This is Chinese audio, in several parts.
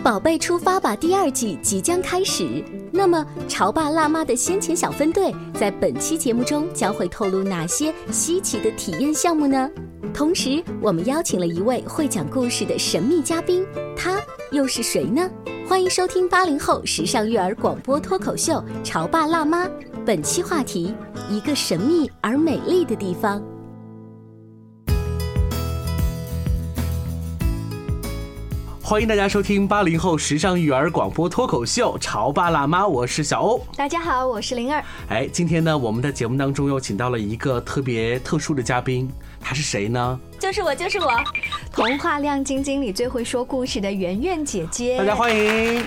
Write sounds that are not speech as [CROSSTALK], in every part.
宝贝出发吧第二季即将开始，那么潮爸辣妈的先遣小分队在本期节目中将会透露哪些稀奇的体验项目呢？同时，我们邀请了一位会讲故事的神秘嘉宾，他又是谁呢？欢迎收听八零后时尚育儿广播脱口秀《潮爸辣妈》，本期话题：一个神秘而美丽的地方。欢迎大家收听八零后时尚育儿广播脱口秀《潮爸辣妈》，我是小欧。大家好，我是灵儿。哎，今天呢，我们的节目当中又请到了一个特别特殊的嘉宾，他是谁呢？就是我，就是我，童话亮晶晶里最会说故事的圆圆姐姐。大家欢迎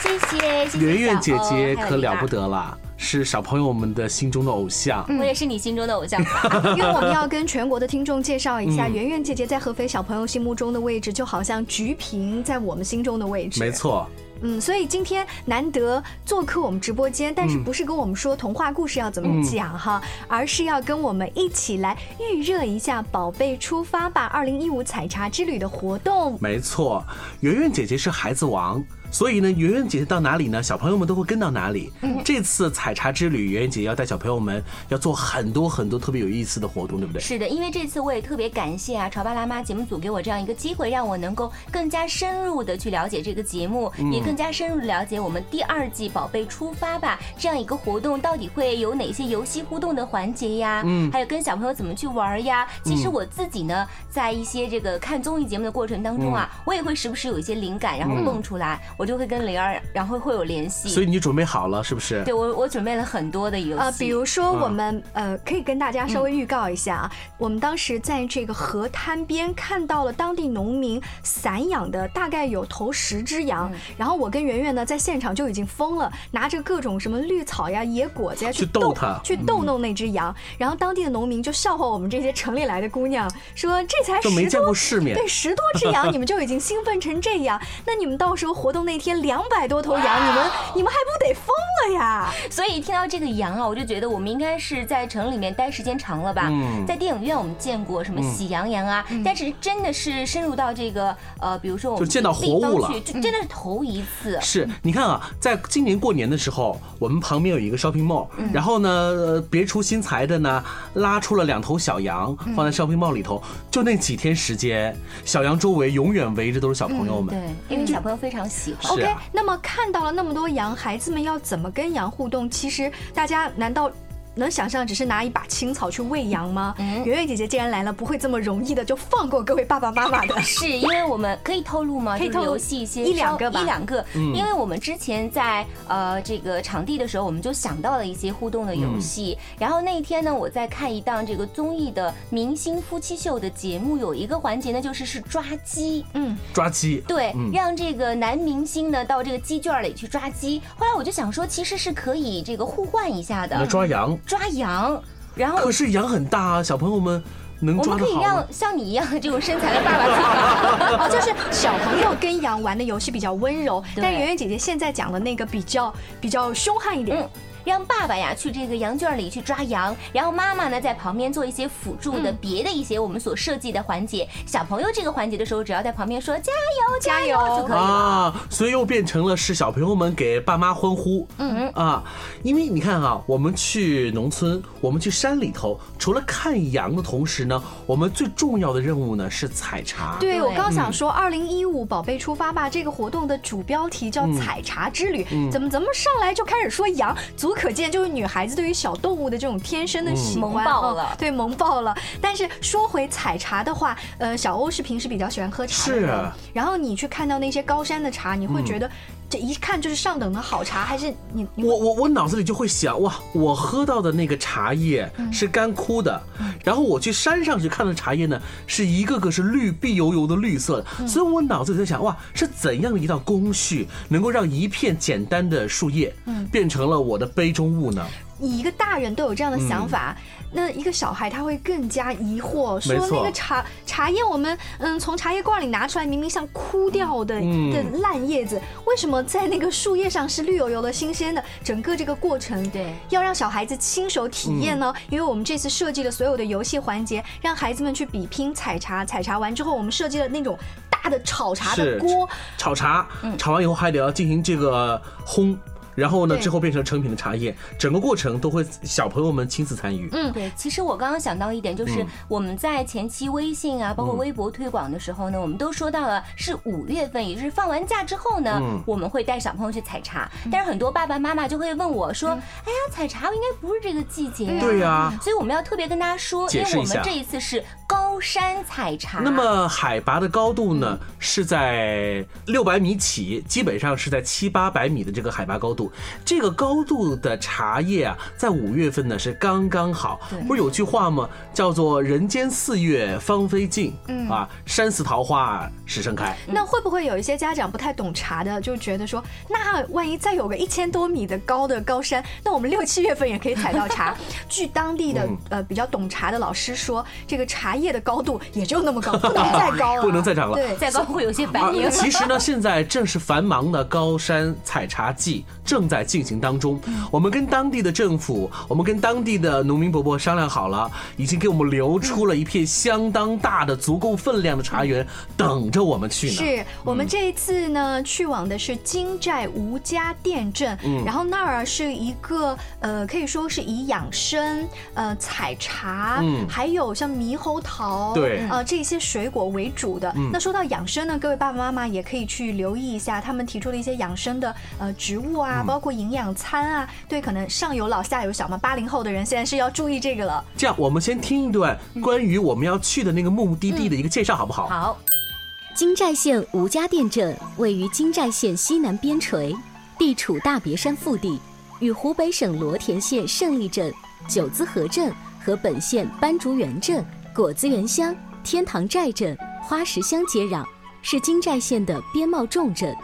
谢谢，谢谢圆圆姐姐，可了不得了，是小朋友们的心中的偶像。嗯我也是你心中的偶像。[LAUGHS] 因为我们要跟全国的听众介绍一下，嗯圆圆姐姐在合肥小朋友心目中的位置，就好像菊萍在我们心中的位置。没。错，嗯，所以今天难得做客我们直播间，但是嗯不是跟我们说童话故事要怎么讲哈，而是要跟我们一起来预热一下“宝贝出发吧”二零一五采茶之旅的活动。没错，圆圆姐姐是孩子王。所以呢，圆圆姐姐到哪里呢？小朋友们都会跟到哪里。嗯这次采茶之旅，圆圆姐姐要带小朋友们要做很多很多特别有意思的活动，对不对？是的，因为这次我也特别感谢啊，潮爸辣妈节目组给我这样一个机会，让我能够更加深入的去了解这个节目，嗯也更加深入的了解我们第二季《宝贝出发吧》这样一个活动到底会有哪些游戏互动的环节呀？嗯还有跟小朋友怎么去玩呀？其实我自己呢，在一些这个看综艺节目的过程当中啊，嗯我也会时不时有一些灵感，然后蹦出来，我就会跟灵儿，然后会有联系。所以你准备好了是不是？对我，我准备了很多的游戏，呃，比如说嗯。我们、呃，可以跟大家稍微预告一下啊，我们当时在这个河滩边看到了当地农民散养的大概有头十只羊，嗯。然后我跟圆圆呢在现场就已经疯了，拿着各种什么绿草呀、野果子呀去逗逗它去逗弄那只羊，然后当地的农民就笑话我们这些城里来的姑娘，说这才就没见十多过世面。对，十多只羊你们就已经兴奋成这样，那你们到时候活动那天两百多头羊，你们你们还不得疯了呀？所以听到这个羊啊，我就觉得我们应该是在城里面待时间长了吧。嗯在电影院我们见过什么喜羊羊啊，但是真的是深入到这个呃，比如说我们就见到活物了就真的是头一次。是，你看啊，在今年过年的时候，我们旁边有一个 shopping mall，、然嗯后呢，呃别出心裁的呢，拉出了两头小羊嗯放在 shopping mall 里头，就那几天时间，小羊周围永远围着都是小朋友们。对，因为小朋友非常喜 OK，那么看到了那么多羊，孩子们要怎么跟羊互动？其实大家难道？能想象只是拿一把青草去喂羊吗？嗯圆圆姐姐既然来了，不会这么容易的就放过各位爸爸妈妈的。[LAUGHS] 是因为我们可以透露吗？就是可以透露游戏一些一两个吧一两个，嗯因为我们之前在呃这个场地的时候，我们就想到了一些互动的游戏。然后那一天呢，我在看一档这个综艺的明星夫妻秀的节目，有一个环节呢，就是是抓鸡。嗯，抓鸡，对，嗯让这个男明星呢到这个鸡圈里去抓鸡。后来我就想说，其实是可以这个互换一下来的，抓羊。抓羊。然后可是羊很大啊，小朋友们能我抓得好吗们可以让？像你一样这种身材的爸爸去抓。[LAUGHS] 哦，就是小朋友跟羊玩的游戏比较温柔，对但圆圆姐姐现在讲的那个比较比较凶悍一点。嗯让爸爸呀去这个羊圈里去抓羊，然后妈妈呢在旁边做一些辅助的别的一些我们所设计的环节。小朋友这个环节的时候，只要在旁边说加油加油就可以了。啊，所以又变成了是小朋友们给爸妈欢呼，嗯啊，因为你看啊，我们去农村，我们去山里头，除了看羊的同时呢，我们最重要的任务呢是采茶。对，我刚想说，二零一五宝贝出发吧这个活动的主标题叫“采茶之旅”，怎么怎么上来就开始说羊，足可见，就是女孩子对于小动物的这种天生的喜欢，萌爆了。哦对，萌爆了。但是说回采茶的话，呃，小欧是平时比较喜欢喝茶的人，是啊。然后你去看到那些高山的茶，你会觉得这一看就是上等的好茶，还是你你我我我脑子里就会想，哇，我喝到的那个茶叶是干枯的，然后我去山上去看的茶叶呢，是一个个是绿碧油油的绿色的，所以我脑子里在想，哇，是怎样的一道工序能够让一片简单的树叶，变成了我的杯中物呢？你一个大人都有这样的想法，那一个小孩他会更加疑惑，说那个茶茶叶我们嗯从茶叶罐里拿出来，明明像枯掉的、嗯的烂叶子，为什么在那个树叶上是绿油油的、新鲜的？整个这个过程，对要让小孩子亲手体验呢？因为我们这次设计了所有的游戏环节，让孩子们去比拼采茶，采茶完之后，我们设计了那种大的炒茶的锅，炒茶，炒完以后还得要进行这个烘。然后呢，之后变成成品的茶叶，整个过程都会小朋友们亲自参与。嗯对，其实我刚刚想到一点，就是嗯。我们在前期微信啊，包括微博推广的时候呢，我们都说到了是五月份，也就是放完假之后呢，嗯。我们会带小朋友去采茶。但是很多爸爸妈妈就会问我说：“哎呀，采茶应该不是这个季节呀。”对呀。所以我们要特别跟大家说，因为解释一下。我们这一次是高山采茶。那么海拔的高度呢，是在六百米起，基本上是在七八百米的这个海拔高度。这个高度的茶叶啊，在五月份呢是刚刚好。不是有句话吗？叫做“人间四月芳菲尽”，嗯啊，山寺桃花始盛开。那会不会有一些家长不太懂茶的，就觉得说，那万一再有个一千多米的高的高山，那我们六七月份也可以采到茶？据当地的嗯呃比较懂茶的老师说，这个茶叶的高度也就那么高，[LAUGHS] 不能再高了，不能再涨了。对，再高会有些啊反应。其实呢，[LAUGHS] 现在正是繁忙的高山采茶季正在进行当中。我们跟当地的政府，我们跟当地的农民伯伯商量好了，已经给我们留出了一片相当大的、足够分量的茶园，等着我们去呢。是我们这一次呢，去往的是金寨吴家店镇，嗯。然后那儿是一个呃，可以说是以养生、呃采茶，嗯。还有像猕猴桃，对嗯呃这些水果为主的。那说到养生呢，各位爸爸妈妈也可以去留意一下，他们提出的一些养生的呃植物啊，嗯包括营养餐啊，对，可能上有老下有小嘛，八零后的人现在是要注意这个了。这样，我们先听一段关于我们要去的那个目的地的一个介绍，好不好？好，金寨县吴家店镇位于金寨县西南边陲，地处大别山腹地，与湖北省罗田县胜利镇、九资河镇和本县斑竹园镇、果子园乡、天堂寨镇、花石乡接壤，是金寨县的边贸重镇。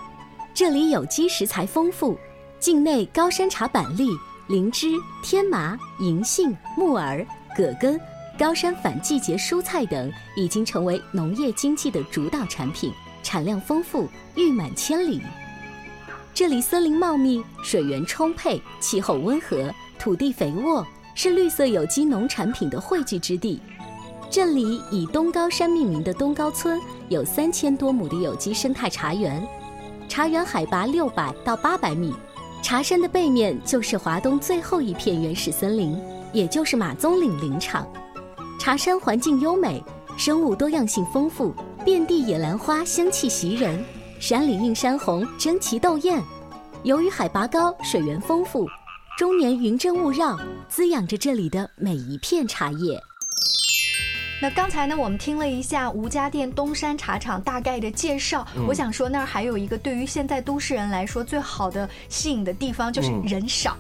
这里有机食材丰富，境内高山茶板栗、灵芝、天麻、银杏、木耳、葛根。高山反季节蔬菜等已经成为农业经济的主导产品，产量丰富，誉满千里。这里森林茂密，水源充沛，气候温和，土地肥沃，是绿色有机农产品的汇聚之地。这里以东高山命名的东高村有三千多亩的有机生态茶园，茶园海拔六百到八百米，茶山的背面就是华东最后一片原始森林，也就是马鬃岭林场。茶山环境优美，生物多样性丰富，遍地野兰花香气袭人，山里映山红，争奇斗艳。由于海拔高，水源丰富，终年云蒸雾绕，滋养着这里的每一片茶叶。那刚才呢，我们听了一下吴家店东山茶厂大概的介绍。嗯我想说，那儿还有一个对于现在都市人来说最好的吸引的地方，就是嗯人少。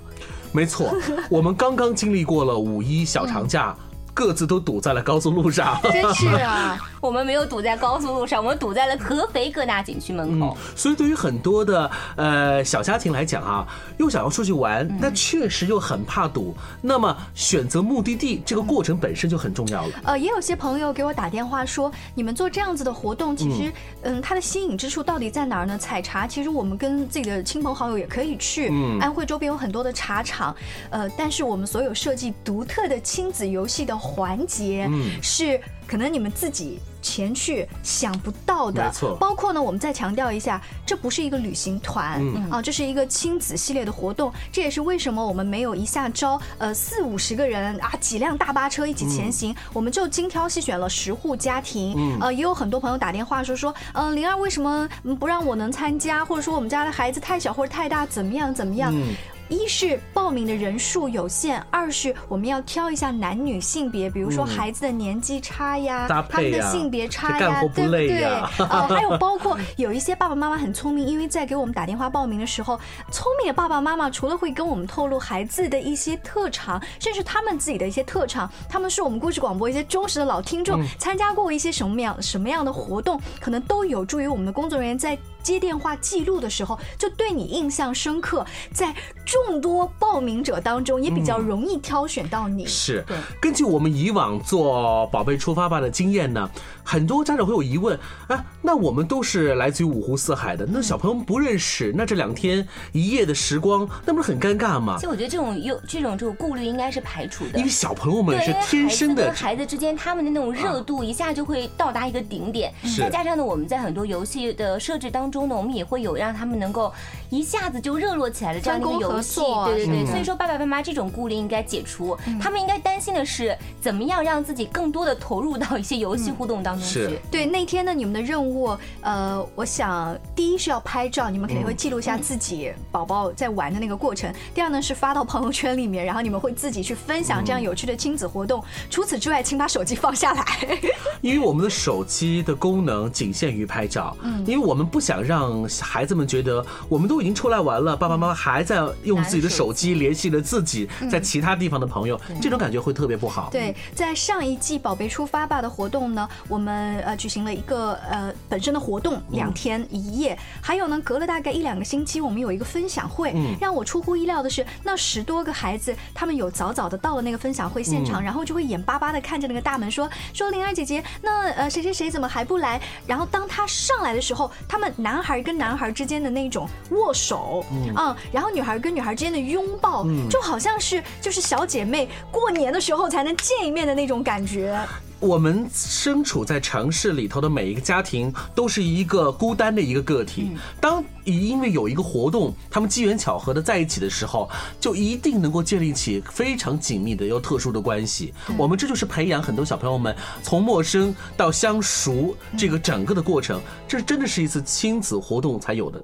没错，我们刚刚经历过了五一小长假，各自都堵在了高速路上。真是啊，[LAUGHS] 我们没有堵在高速路上，我们堵在了合肥各大景区门口。所以对于很多的呃小家庭来讲啊，又想要出去玩，那确实又很怕堵。那么选择目的地这个过程本身就很重要了。呃，也有些朋友给我打电话说，你们做这样子的活动，其实，嗯，它的吸引之处到底在哪儿呢？采茶，其实我们跟自己的亲朋好友也可以去。嗯安徽周边有很多的茶厂，呃，但是我们所有设计独特的亲子游戏的环节，嗯是可能你们自己前去想不到的。没错包括呢，我们再强调一下，这不是一个旅行团、嗯啊，这是一个亲子系列的活动。这也是为什么我们没有一下招呃四五十个人啊，几辆大巴车一起前行，我们就精挑细选了十户家庭。嗯呃，也有很多朋友打电话说说，嗯、灵儿为什么嗯不让我能参加，或者说我们家的孩子太小或者太大，怎么样怎么样？嗯一是报名的人数有限，二是我们要挑一下男女性别，比如说孩子的年纪差呀，搭他们的性别差呀，对不对？呀 [LAUGHS] 呃，还有包括有一些爸爸妈妈很聪明，因为在给我们打电话报名的时候，聪明的爸爸妈妈除了会跟我们透露孩子的一些特长，甚至他们自己的一些特长，他们是我们故事广播一些忠实的老听众，参加过一些什么样什么样的活动，可能都有助于我们的工作人员在。接电话记录的时候，就对你印象深刻，在众多报名者当中，也比较容易挑选到你。是对，根据我们以往做“宝贝出发吧”的经验呢，很多家长会有疑问啊，那我们都是来自于五湖四海的，那小朋友们不认识，那这两天一夜的时光，那不是很尴尬吗其？实我觉得这种有这种这种顾虑应该是排除的因为。小朋友们，是天生的孩子跟孩子之间，他们的那种热度一下就会到达一个顶点。是再加上呢，我们在很多游戏的设置当中呢，我们也会有让他们能够一下子就热络起来的这样的一个游戏。对对对，嗯所以说爸爸妈妈这种顾虑应该解除，他们应该担心的是怎么样让自己更多的投入到一些游戏互动当中去。对，那天呢，你们的任务，呃，我想第一是要拍照，你们肯定会记录下自己宝宝在玩的那个过程；第二呢是发到朋友圈里面，然后你们会自己去分享这样有趣的亲子活动。除此之外，请把手机放下来。[LAUGHS] 因为我们的手机的功能仅限于拍照，嗯，因为我们不想让孩子们觉得我们都已经出来玩了，爸爸妈妈还在用自己的手机联系着自己在其他地方的朋友，这种感觉会特别不好。对，在上一季“宝贝出发吧”的活动呢，我们呃举行了一个呃本身的活动，两天一夜。还有呢，隔了大概一两个星期，我们有一个分享会。嗯让我出乎意料的是，那十多个孩子，他们有早早的到了那个分享会现场，然后就会眼巴巴的看着那个大门说说灵儿姐姐，那呃谁谁谁怎么还不来？然后当他上来的时候，他们男孩跟男孩之间的那种握手，嗯，然后女孩跟女孩之间的拥抱，就好像是就是小姐妹过年的时候才能见一面的那种感觉。我们身处在城市里头的每一个家庭，都是一个孤单的一个个体。当因为有一个活动，他们机缘巧合的在一起的时候，就一定能够建立起非常紧密的又特殊的关系。我们这就是培养很多小朋友们从陌生到相熟这个整个的过程，这真的是一次亲子活动才有的。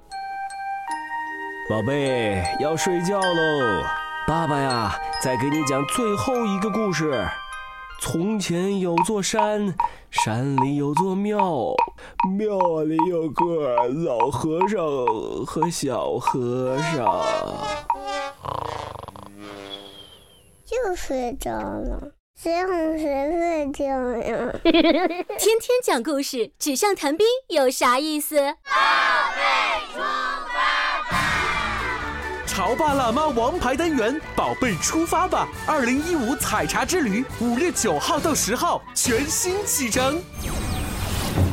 宝贝，要睡觉喽。爸爸呀，再给你讲最后一个故事。从前有座山，山里有座庙，庙里有个老和尚和小和尚。又睡着了，谁哄谁睡觉呀？天天讲故事，纸上谈兵有啥意思？潮爸辣妈王牌单元，宝贝出发吧！二零一五采茶之旅，五月九号到十号全新启程。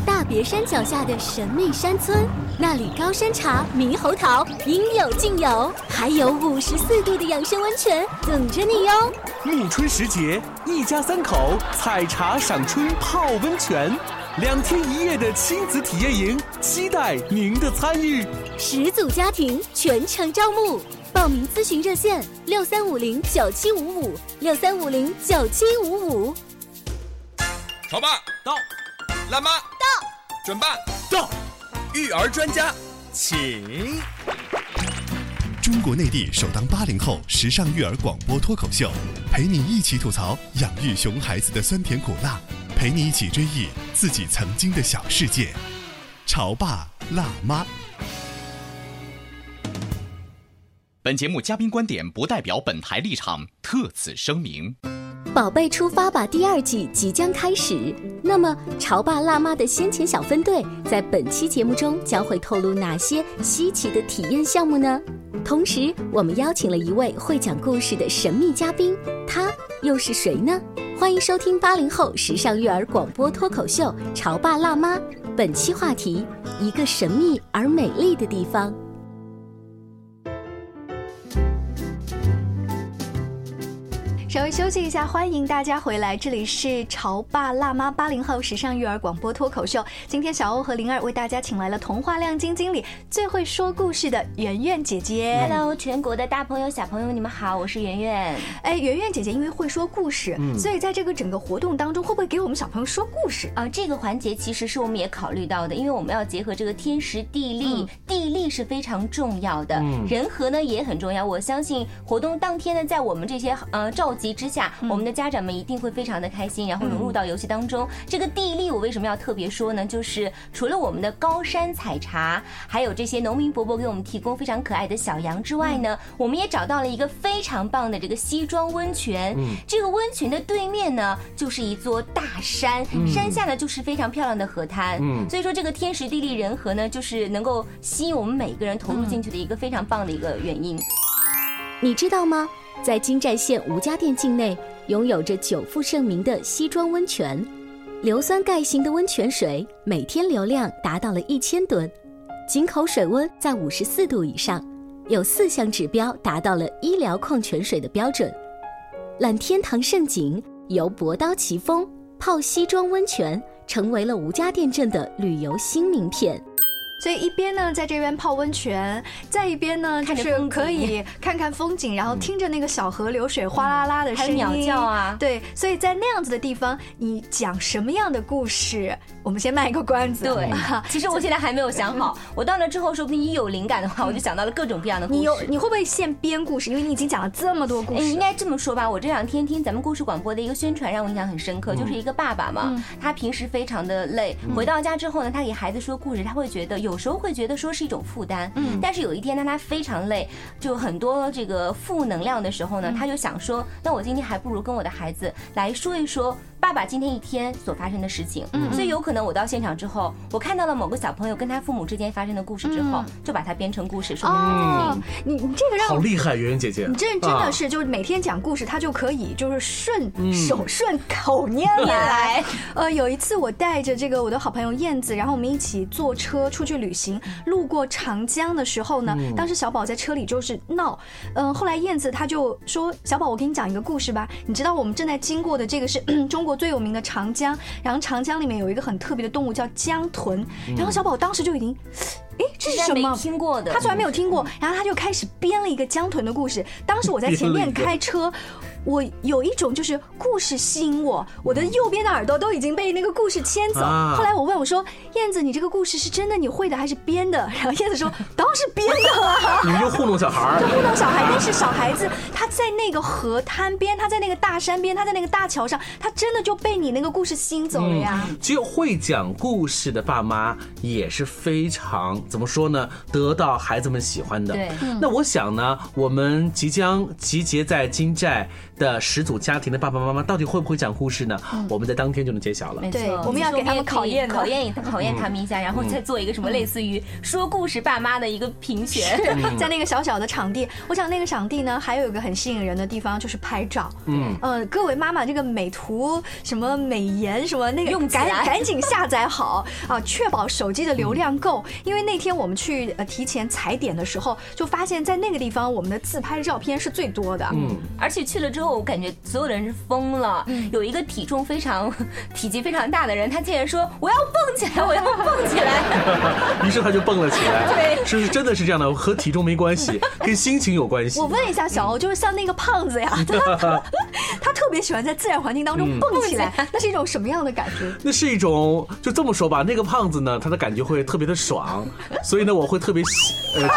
大别山脚下的神秘山村，那里高山茶、猕猴桃应有尽有，还有五十四度的养生温泉等着你哟。暮春时节，一家三口采茶赏春泡温泉，两天一夜的亲子体验营，期待您的参与。十组家庭全程招募，报名咨询热线六三五零九七五五六三五零九七五五。潮爸到，辣妈到，准爸到，育儿专家请。中国内地首档八零后时尚育儿广播脱口秀，陪你一起吐槽养育熊孩子的酸甜苦辣，陪你一起追忆自己曾经的小世界。潮爸辣妈。本节目嘉宾观点不代表本台立场，特此声明。宝贝出发吧第二季即将开始，那么潮爸辣妈的先遣小分队在本期节目中将会透露哪些稀奇的体验项目呢？同时，我们邀请了一位会讲故事的神秘嘉宾，他又是谁呢？欢迎收听八零后时尚育儿广播脱口秀《潮爸辣妈》，本期话题：一个神秘而美丽的地方。休息一下，欢迎大家回来，这里是潮爸辣妈八零后时尚育儿广播脱口秀。今天小欧和灵儿为大家请来了童话亮晶晶里最会说故事的圆圆姐姐。Hello，全国的大朋友小朋友，你们好，我是圆圆。哎，圆圆姐姐因为会说故事，嗯所以在这个整个活动当中，会不会给我们小朋友说故事？啊，这个环节其实是我们也考虑到的，因为我们要结合这个天时地利，地利是非常重要的，嗯人和呢也很重要。我相信活动当天呢，在我们这些呃召集之下，我们的家长们一定会非常的开心，然后融入到游戏当中。这个地利我为什么要特别说呢？就是除了我们的高山采茶，还有这些农民伯伯给我们提供非常可爱的小羊之外呢，我们也找到了一个非常棒的这个西装温泉。嗯这个温泉的对面呢，就是一座大山，嗯山下呢就是非常漂亮的河滩。嗯所以说这个天时地利人和呢，就是能够吸引我们每个人投入进去的一个非常棒的一个原因。你知道吗？在金寨县吴家店境内，拥有着久负盛名的西庄温泉，硫酸钙型的温泉水每天流量达到了一千吨，井口水温在五十四度以上，有四项指标达到了医疗矿泉水的标准。揽天堂盛景，游博刀奇峰，泡西庄温泉，成为了吴家店镇的旅游新名片。所以一边呢在这边泡温泉，在一边呢就是可以 [LAUGHS] 看看风景，然后听着那个小河流水哗啦啦的声音，还有鸟叫啊对，所以在那样子的地方，你讲什么样的故事？我们先卖一个关子。对啊，其实我现在还没有想好，[LAUGHS] 我到那之后，说不定一有灵感的话，我就想到了各种各样的故事。你有你会不会现编故事？因为你已经讲了这么多故事。哎应该这么说吧，我这两天听咱们故事广播的一个宣传，让我印象很深刻，嗯就是一个爸爸嘛，他平时非常的累，嗯回到家之后呢，他给孩子说故事，他会觉得有时候会觉得说是一种负担，嗯但是有一天当他非常累，就很多这个负能量的时候呢，嗯他就想说，那我今天还不如跟我的孩子来说一说。爸爸今天一天所发生的事情，嗯所以有可能我到现场之后，我看到了某个小朋友跟他父母之间发生的故事之后，就把它编成故事说给孩子听。你你这个让好厉害，圆圆姐姐，你这真的啊是，就是每天讲故事，他就可以就是顺嗯。手顺口念来。[LAUGHS] 呃，有一次我带着这个我的好朋友燕子，然后我们一起坐车出去旅行，路过长江的时候呢，嗯。当时小宝在车里就是闹，嗯、后来燕子她就说：“小宝，我给你讲一个故事吧。你知道我们正在经过的这个是 [CLEARS THROAT] 中国最有名的长江，然后长江里面有一个很特别的动物叫江豚，然后小宝当时就已经。”哎，这是什么？没听过的他从来没有听过，然后他就开始编了一个江豚的故事。当时我在前面开车，我有一种就是故事吸引我，我的右边的耳朵都已经被那个故事牵走。啊后来我问我说：“燕子，你这个故事是真的你会的还是编的？” [LAUGHS] 然后燕子说：“当然是编的啊。[LAUGHS] ”你们就糊弄小孩儿就糊弄小孩，但是小孩子他在那个河滩边，他在那个大山边，他在那个大桥上，他真的就被你那个故事吸引走了呀。只有会讲故事的爸妈也是非常怎么说呢，得到孩子们喜欢的。对。嗯。那我想呢，我们即将集结在金寨的十组家庭的爸爸妈妈，到底会不会讲故事呢？我们在当天就能揭晓了。没错，我们要给他们考验考验考验他们一下，然后再做一个什么类似于说故事爸妈的一个评选。是 [LAUGHS] 在那个小小的场地，我想那个场地呢，还有一个很吸引人的地方就是拍照。嗯呃，各位妈妈，这个美图什么美颜什么那个用赶赶紧下载好 [LAUGHS] 啊，确保手机的流量够。因为那天我们去呃提前踩点的时候，就发现在那个地方我们的自拍照片是最多的。嗯，而且去了之后，我感觉所有的人是疯了。有一个体重非常、[LAUGHS] 体积非常大的人，他竟然说：“我要蹦起来，我要蹦起来。[LAUGHS] 于是他就蹦了起来。[LAUGHS] 对是不是真的是这样的？和体重没关系，跟心情有关系。我问一下小欧，就是像那个胖子呀，他他特别喜欢在自然环境当中嗯蹦起来，那是一种什么样的感觉？那是一种，就这么说吧，那个胖子呢，他的感觉会特别的爽，所以呢，我会特别喜，呃，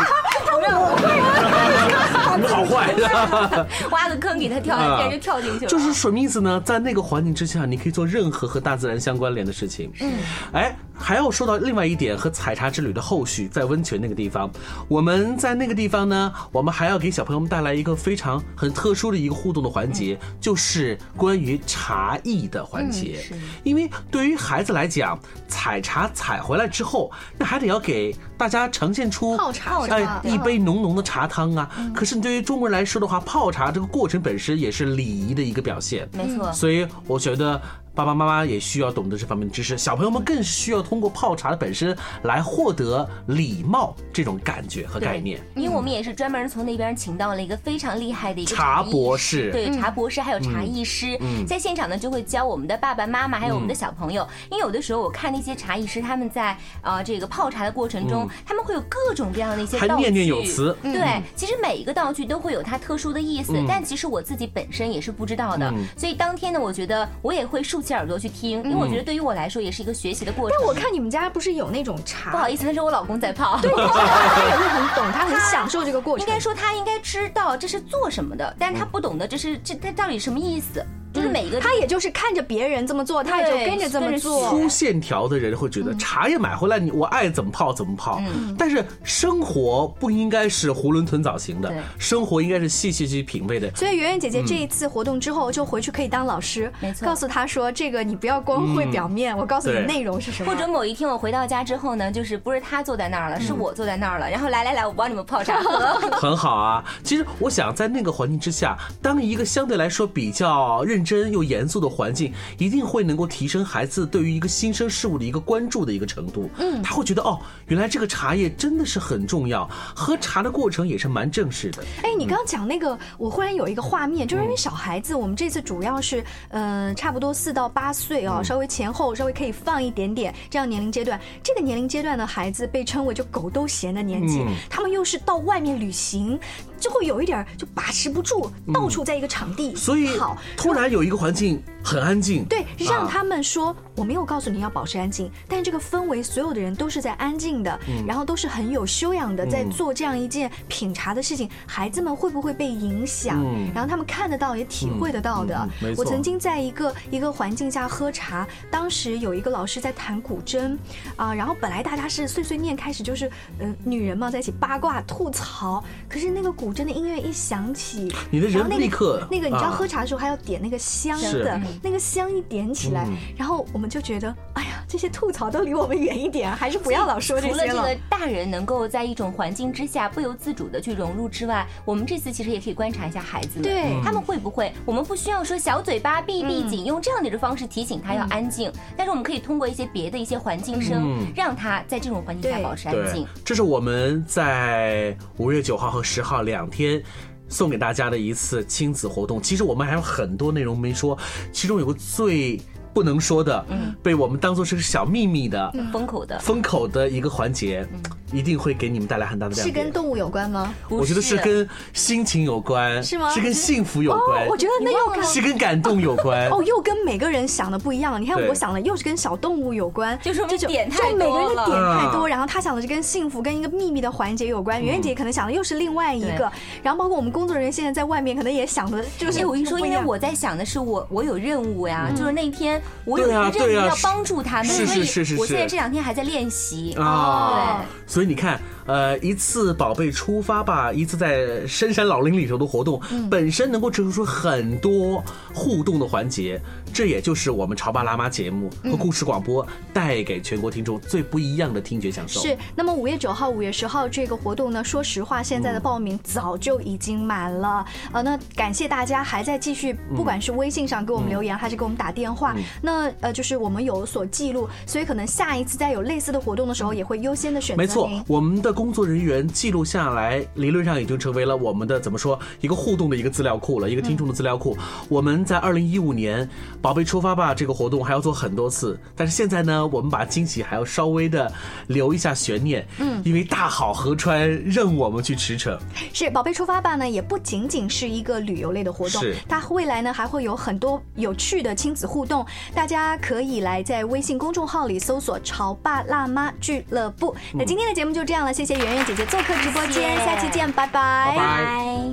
[LAUGHS] 挖个坑给他跳，他竟然就跳进去了。啊就是什么意思呢？在那个环境之下，你可以做任何和大自然相关联的事情。嗯，哎，还要说到另外一点，和采茶之旅的后续，在温泉那个地方，我们在那个地方呢，我们还要给小朋友们带来一个非常很特殊的一个互动的环节，就是关于茶艺的环节。因为对于孩子来讲，采茶采回来之后，那还得要给大家呈现出泡茶是哎一杯浓浓的茶汤啊。可是对于中国人来说的话，泡茶这个过程本身也是礼仪的一个表现。没错所以我觉得爸爸妈妈也需要懂得这方面的知识，小朋友们更是需要通过泡茶的本身来获得礼貌这种感觉和概念。因为我们也是专门从那边请到了一个非常厉害的一个茶艺博士对，嗯。茶博士还有茶艺师，在现场呢就会教我们的爸爸妈妈还有我们的嗯小朋友。因为有的时候我看那些茶艺师他们在呃这个泡茶的过程中嗯，他们会有各种各样的一些道具，还念念有词。嗯。对，其实每一个道具都会有它特殊的意思嗯，但其实我自己本身也是不知道的。嗯，所以当天呢，我觉得我也会竖起耳朵去听，因为我觉得对于我来说也是一个学习的过程。但我看你们家不是有那种茶？不好意思，那是我老公在泡。对，他也会很懂，他很享受这个过程。应该说他应该知道这是做什么的，但是他不懂得这是这他到底什么意思，就是每个他也就是看着别人这么做，他也就跟着这么做。粗线条的人会觉得茶叶买回来你我爱怎么泡怎么泡，嗯但是生活不应该是囫囵吞枣型的，生活应该是细细去品味的。所以圆圆姐姐嗯这一次活动之后，就回去可以当老师，没错告诉他说这个你不要光会表面，我告诉你对内容是什么。或者某一天我回到家之后呢，就是不是他坐在那儿了，是嗯我坐在那儿了，然后来来来，我帮你们泡茶喝。[LAUGHS] 很好啊，其实我想在那个环境之下，当一个相对来说比较认真又严肃的环境，一定会能够提升孩子对于一个新生事物的一个关注的一个程度。嗯，他会觉得哦，原来这个茶叶真的是很重要，喝茶的过程也是蛮正式的。哎，你刚刚讲那个，我忽然有一个画面，就是因为小孩子，我们这次主要是，呃，差不多四到八岁哦，稍微前后稍微可以放一点点这样年龄阶段。这个年龄阶段的孩子被称为就狗都嫌的年纪嗯，他们又是到外面旅行，就会有一点儿就把持不住，到处在一个场地。所以好，突然有一个环境很安静，对，让啊他们说，我没有告诉你要保持安静，但这个氛围，所有的人都是在安静的，嗯。然后都是很有修养的，在嗯做这样一件品茶的事情，孩子们会不会被影响？嗯。然后他们看得到，也体会得到的。我曾经在一个一个环境下喝茶，当时有一个老师在弹古筝，啊、然后本来大家是碎碎念开始就是，呃，女人嘛在一起八卦吐槽，可是那个古筝的音乐一响起，你的人然后那个立刻那个你知道啊。喝茶的时候还要点那个香的嗯，那个香一点起来，嗯。然后我们就觉得，哎呀，这些吐槽都离我们远一点，[LAUGHS] 还是不要老说这些了。除了这个大人能够在一种环境之下不由自主的去融入之外，我们这次其实也可以观察一下孩子们，对。嗯。他们会不会，我们不需要说小嘴巴闭闭紧，用这样的一个方式提醒他要安静，但是我们可以通过一些别的一些环境声嗯，让他在这种环境下保持安静。，这是我们在五月九号和十号两天。送给大家的一次亲子活动，其实我们还有很多内容没说，其中有个最不能说的，嗯。被我们当做是个小秘密的、封口的，封口的一个环节，一定会给你们带来很大的亮点。是跟动物有关吗？我觉得是跟心情有关，是吗？是跟幸福有关，哦我觉得那又跟是跟感动有关。[LAUGHS] 哦，又跟每个人想的不一样。你看，对。我想的又是跟小动物有关，就说明这种点太就每个人的多了。点太多，嗯。然后他想的是跟幸福、跟一个秘密的环节有关。圆圆姐可能想的又是另外一个，然后包括我们工作人员现在在外面可能也想的就是哎，我跟你说，不一样。因为我在想的是我我有任务呀，就是那天我有一个任务要帮助他们，是所以我现在这两天还在练习。啊，所以你看，呃，一次宝贝出发吧，一次在深山老林里头的活动，本身能够折射出很多互动的环节，这也就是我们潮爸辣妈节目和故事广播带给全国听众最不一样的听觉享受。是，那么五月九号、五月十号这个活动呢，说实话，现在的报名早就已经满了。呃，那感谢大家还在继续，不管是微信上给我们留言，还是给我们打电话。那呃，就是我们有所记录，所以可能下一次再有类似的活动的时候，也会优先的选择没错，我们的工作人员记录下来，理论上已经成为了我们的怎么说一个互动的一个资料库了，一个听众的资料库。我们在二零一五年“宝贝出发吧”这个活动还要做很多次，但是现在呢，我们把惊喜还要稍微的留一下悬念，嗯因为大好河川任我们去驰骋。是宝贝出发吧呢，也不仅仅是一个旅游类的活动，它未来呢还会有很多有趣的亲子互动，大家可以来在微信公众号里搜索“潮爸辣妈俱乐部”。那今天的节目就这样了，谢谢谢圆圆姐姐做客直播间，谢谢下期见，拜拜。拜拜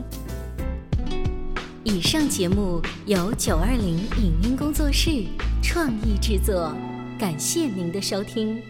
以上节目由九二零影音工作室创意制作，感谢您的收听。